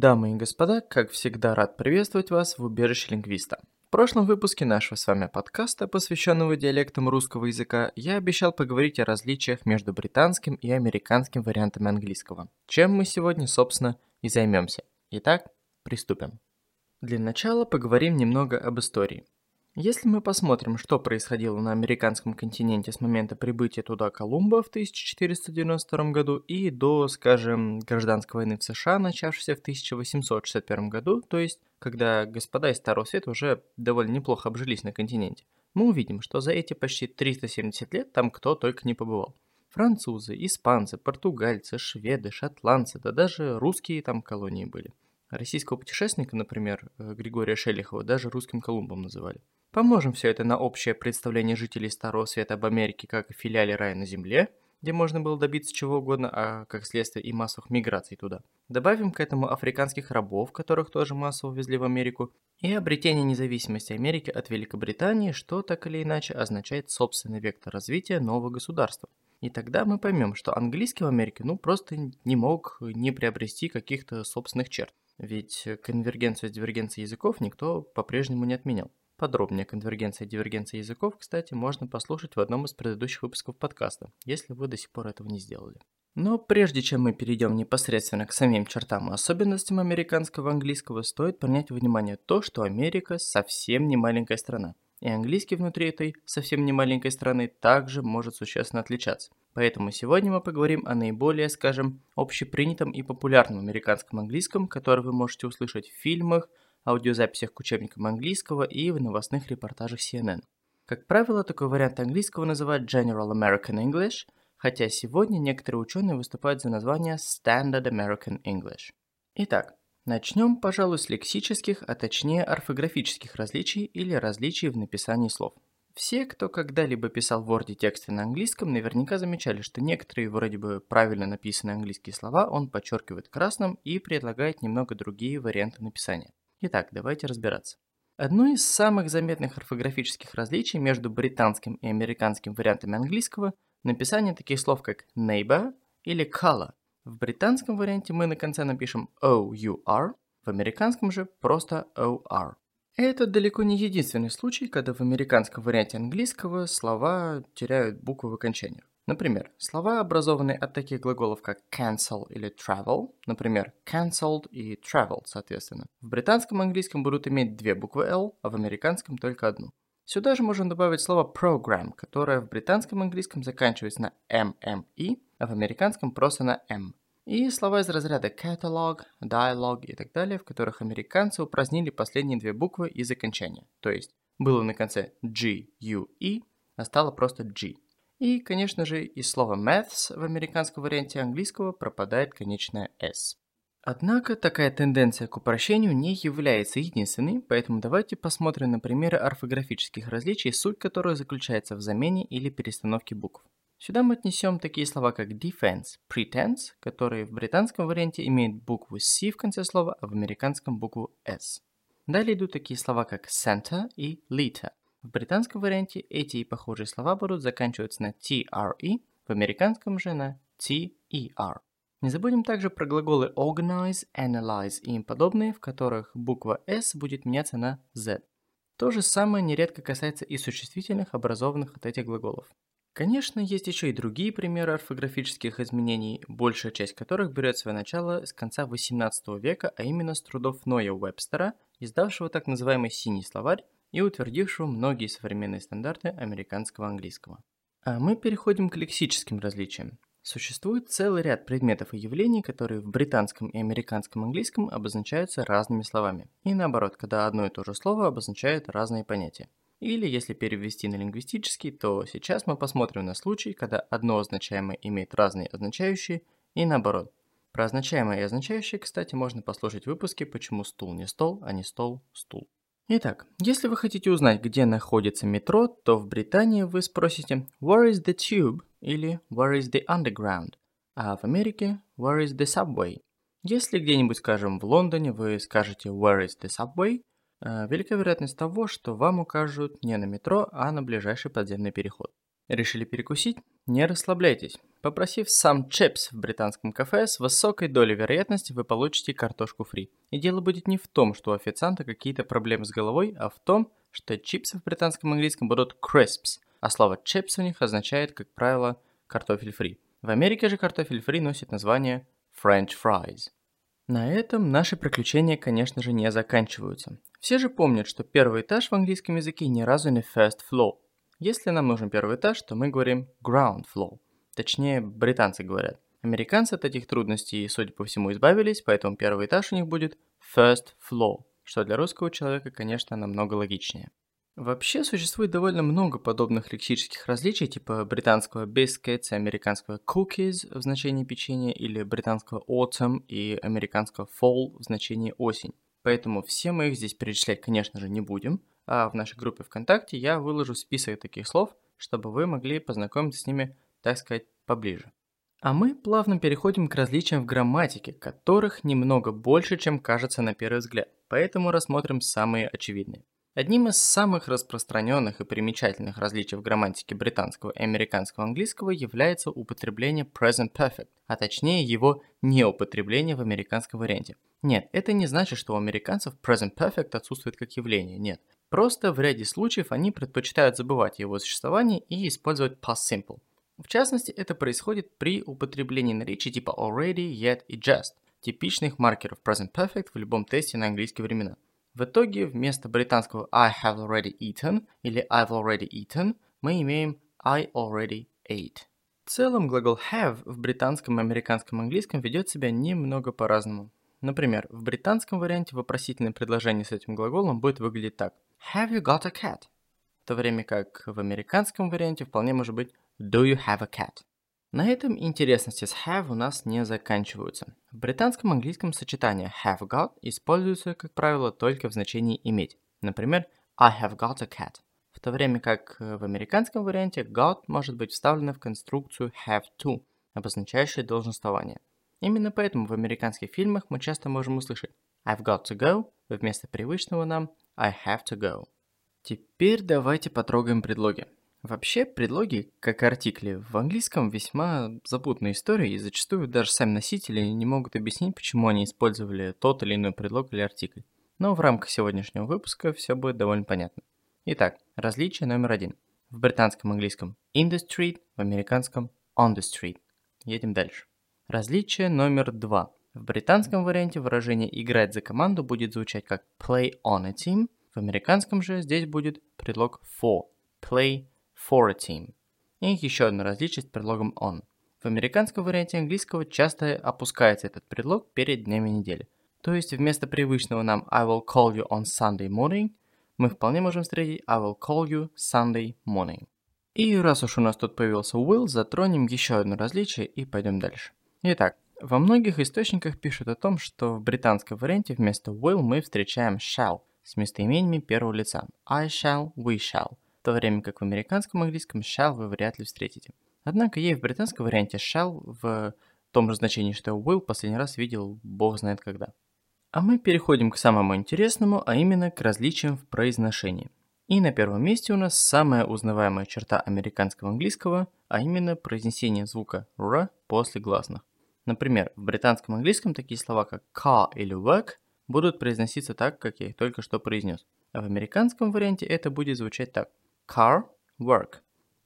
Дамы и господа, как всегда рад приветствовать вас в убежище лингвиста. В прошлом выпуске нашего с вами подкаста, посвященного диалектам русского языка, я обещал поговорить о различиях между британским и американским вариантами английского, чем мы сегодня, собственно, и займемся. Итак, приступим. Для начала поговорим немного об истории. Если мы посмотрим, что происходило на американском континенте с момента прибытия туда Колумба в 1492 году и до, скажем, гражданской войны в США, начавшейся в 1861 году, то есть когда господа из Старого Света уже довольно неплохо обжились на континенте, мы увидим, что за эти почти 370 лет там кто только не побывал. Французы, испанцы, португальцы, шведы, шотландцы, да даже русские там колонии были. Российского путешественника, например, э, Григория Шелихова, даже русским Колумбом называли. Поможем все это на общее представление жителей Старого Света об Америке как филиале рая на Земле, где можно было добиться чего угодно, а как следствие и массовых миграций туда. Добавим к этому африканских рабов, которых тоже массово везли в Америку, и обретение независимости Америки от Великобритании, что так или иначе означает собственный вектор развития нового государства. И тогда мы поймем, что английский в Америке ну просто не мог не приобрести каких-то собственных черт. Ведь конвергенцию с дивергенцией языков никто по-прежнему не отменял. Подробнее конвергенция и дивергенция языков, кстати, можно послушать в одном из предыдущих выпусков подкаста, если вы до сих пор этого не сделали. Но прежде чем мы перейдем непосредственно к самим чертам и особенностям американского английского, стоит принять внимание то, что Америка совсем не маленькая страна. И английский внутри этой совсем не маленькой страны также может существенно отличаться. Поэтому сегодня мы поговорим о наиболее, скажем, общепринятом и популярном американском английском, который вы можете услышать в фильмах, аудиозаписях к учебникам английского и в новостных репортажах CNN. Как правило, такой вариант английского называют General American English, хотя сегодня некоторые ученые выступают за название Standard American English. Итак, начнем, пожалуй, с лексических, а точнее орфографических различий или различий в написании слов. Все, кто когда-либо писал в Word тексты на английском, наверняка замечали, что некоторые вроде бы правильно написанные английские слова он подчеркивает красным и предлагает немного другие варианты написания. Итак, давайте разбираться. Одно из самых заметных орфографических различий между британским и американским вариантами английского – написание таких слов, как neighbor или color. В британском варианте мы на конце напишем O-U-R, в американском же просто O-R. Это далеко не единственный случай, когда в американском варианте английского слова теряют буквы в окончаниях. Например, слова, образованные от таких глаголов, как cancel или travel, например, cancelled и traveled, соответственно, в британском английском будут иметь две буквы L, а в американском только одну. Сюда же можем добавить слово program, которое в британском английском заканчивается на MME, а в американском просто на M. И слова из разряда catalog, dialogue и так далее, в которых американцы упразднили последние две буквы из окончания. То есть было на конце G, U, E, а стало просто G. И, конечно же, из слова maths в американском варианте английского пропадает конечное s. Однако такая тенденция к упрощению не является единственной, поэтому давайте посмотрим на примеры орфографических различий, суть которых заключается в замене или перестановке букв. Сюда мы отнесем такие слова, как defense, pretense, которые в британском варианте имеют букву C в конце слова, а в американском букву S. Далее идут такие слова, как center и liter. В британском варианте эти и похожие слова будут заканчиваться на TRE, в американском же на TER. Не забудем также про глаголы organize, analyze и им подобные, в которых буква S будет меняться на Z. То же самое нередко касается и существительных, образованных от этих глаголов. Конечно, есть еще и другие примеры орфографических изменений, большая часть которых берет свое начало с конца 18 века, а именно с трудов Ноя Уэбстера, издавшего так называемый «синий словарь», и утвердившего многие современные стандарты американского английского. А мы переходим к лексическим различиям. Существует целый ряд предметов и явлений, которые в британском и американском английском обозначаются разными словами. И наоборот, когда одно и то же слово обозначает разные понятия. Или если перевести на лингвистический, то сейчас мы посмотрим на случай, когда одно означаемое имеет разные означающие, и наоборот. Про означаемое и означающее, кстати, можно послушать выпуски «Почему стул не стол, а не стол стул». Итак, если вы хотите узнать, где находится метро, то в Британии вы спросите «Where is the tube?» или «Where is the underground?» А в Америке «Where is the subway?» Если где-нибудь, скажем, в Лондоне вы скажете «Where is the subway?», э, велика вероятность того, что вам укажут не на метро, а на ближайший подземный переход. Решили перекусить? Не расслабляйтесь. Попросив сам чипс в британском кафе, с высокой долей вероятности вы получите картошку фри. И дело будет не в том, что у официанта какие-то проблемы с головой, а в том, что чипсы в британском английском будут crisps, а слово chips у них означает, как правило, картофель фри. В Америке же картофель фри носит название French fries. На этом наши приключения, конечно же, не заканчиваются. Все же помнят, что первый этаж в английском языке ни разу не first floor. Если нам нужен первый этаж, то мы говорим ground floor. Точнее, британцы говорят. Американцы от этих трудностей, судя по всему, избавились, поэтому первый этаж у них будет first floor, что для русского человека, конечно, намного логичнее. Вообще существует довольно много подобных лексических различий, типа британского biscuits и американского cookies в значении печенья, или британского autumn и американского fall в значении осень. Поэтому все мы их здесь перечислять, конечно же, не будем, а в нашей группе ВКонтакте я выложу список таких слов, чтобы вы могли познакомиться с ними, так сказать, поближе. А мы плавно переходим к различиям в грамматике, которых немного больше, чем кажется на первый взгляд, поэтому рассмотрим самые очевидные. Одним из самых распространенных и примечательных различий в грамматике британского и американского английского является употребление present perfect, а точнее его неупотребление в американском варианте. Нет, это не значит, что у американцев present perfect отсутствует как явление, нет. Просто в ряде случаев они предпочитают забывать его существование и использовать past simple. В частности, это происходит при употреблении наречий типа already, yet и just, типичных маркеров present perfect в любом тесте на английские времена. В итоге вместо британского I have already eaten или I've already eaten мы имеем I already ate. В целом глагол have в британском и американском английском ведет себя немного по-разному. Например, в британском варианте вопросительное предложение с этим глаголом будет выглядеть так. Have you got a cat? В то время как в американском варианте вполне может быть Do you have a cat? На этом интересности с have у нас не заканчиваются. В британском английском сочетание have got используется, как правило, только в значении иметь. Например, I have got a cat. В то время как в американском варианте got может быть вставлено в конструкцию have to, обозначающую долженствование. Именно поэтому в американских фильмах мы часто можем услышать I've got to go вместо привычного нам I have to go. Теперь давайте потрогаем предлоги. Вообще, предлоги, как артикли, в английском весьма запутанная история, и зачастую даже сами носители не могут объяснить, почему они использовали тот или иной предлог или артикль. Но в рамках сегодняшнего выпуска все будет довольно понятно. Итак, различие номер один. В британском английском in the street, в американском on the street. Едем дальше. Различие номер два. В британском варианте выражение «играть за команду» будет звучать как play on a team, в американском же здесь будет предлог for, play for a team. И еще одно различие с предлогом on. В американском варианте английского часто опускается этот предлог перед днями недели. То есть вместо привычного нам I will call you on Sunday morning, мы вполне можем встретить I will call you Sunday morning. И раз уж у нас тут появился will, затронем еще одно различие и пойдем дальше. Итак, во многих источниках пишут о том, что в британском варианте вместо will мы встречаем shall с местоимениями первого лица. I shall, we shall – в то время как в американском английском shall вы вряд ли встретите. Однако и в британском варианте shall в том же значении, что will последний раз видел бог знает когда. А мы переходим к самому интересному, а именно к различиям в произношении. И на первом месте у нас самая узнаваемая черта американского английского, а именно произнесение звука r после гласных. Например, в британском английском такие слова как car или work будут произноситься так, как я их только что произнес. А в американском варианте это будет звучать так. Car, work.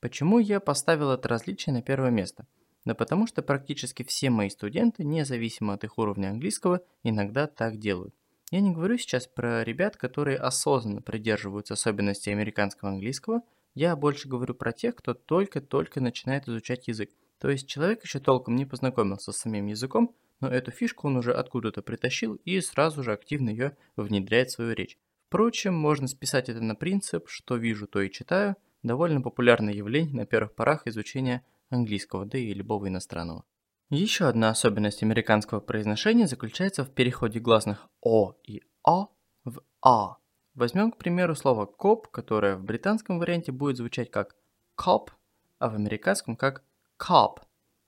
Почему я поставил это различие на первое место? Да потому что практически все мои студенты, независимо от их уровня английского, иногда так делают. Я не говорю сейчас про ребят, которые осознанно придерживаются особенностей американского английского, я больше говорю про тех, кто только-только начинает изучать язык. То есть человек еще толком не познакомился с самим языком, но эту фишку он уже откуда-то притащил и сразу же активно ее внедряет в свою речь. Впрочем, можно списать это на принцип «что вижу, то и читаю», довольно популярное явление на первых порах изучения английского, да и любого иностранного. Еще одна особенность американского произношения заключается в переходе гласных «о» и «а» в «а». Возьмем, к примеру, слово «коп», которое в британском варианте будет звучать как «cop», а в американском как «cop».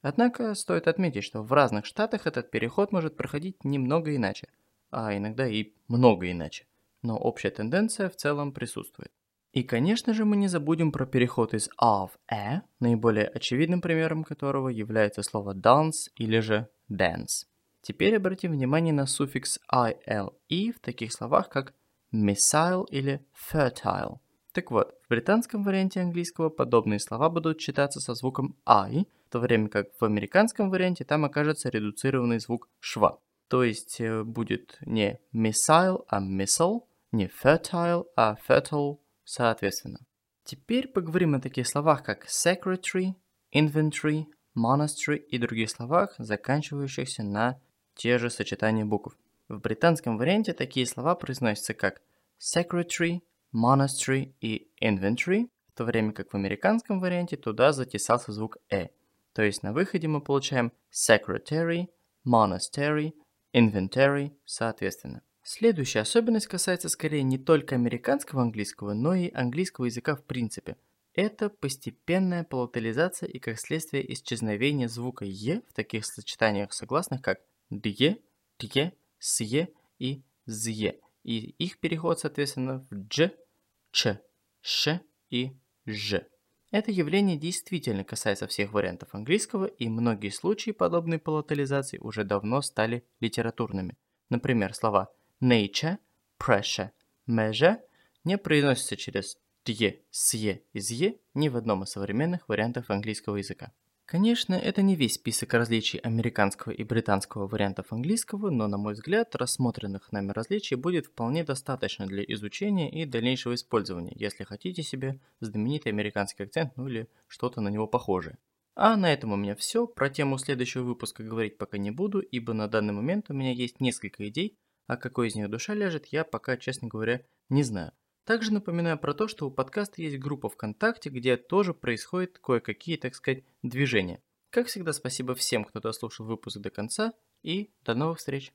Однако стоит отметить, что в разных штатах этот переход может проходить немного иначе, а иногда и много иначе но общая тенденция в целом присутствует. И, конечно же, мы не забудем про переход из a в e, наиболее очевидным примером которого является слово dance или же dance. Теперь обратим внимание на суффикс ile в таких словах, как missile или fertile. Так вот, в британском варианте английского подобные слова будут читаться со звуком I, в то время как в американском варианте там окажется редуцированный звук шва. То есть э, будет не missile, а missile, не fertile, а fertile соответственно. Теперь поговорим о таких словах, как secretary, inventory, monastery и других словах, заканчивающихся на те же сочетания букв. В британском варианте такие слова произносятся как secretary, monastery и inventory, в то время как в американском варианте туда затесался звук «э». То есть на выходе мы получаем secretary, monastery, inventory соответственно. Следующая особенность касается скорее не только американского английского, но и английского языка в принципе. Это постепенная палатализация и как следствие исчезновения звука «е» в таких сочетаниях согласных как «дье», «тье», «сье» и «зье». И их переход, соответственно, в «дж», «ч», «ш» и «ж». Это явление действительно касается всех вариантов английского, и многие случаи подобной палатализации уже давно стали литературными. Например, слова nature, pressure, measure не произносится через тье, сье и зье ни в одном из современных вариантов английского языка. Конечно, это не весь список различий американского и британского вариантов английского, но, на мой взгляд, рассмотренных нами различий будет вполне достаточно для изучения и дальнейшего использования, если хотите себе знаменитый американский акцент, ну или что-то на него похожее. А на этом у меня все. Про тему следующего выпуска говорить пока не буду, ибо на данный момент у меня есть несколько идей, а какой из них душа ляжет, я пока, честно говоря, не знаю. Также напоминаю про то, что у подкаста есть группа ВКонтакте, где тоже происходят кое-какие, так сказать, движения. Как всегда, спасибо всем, кто дослушал выпуск до конца, и до новых встреч!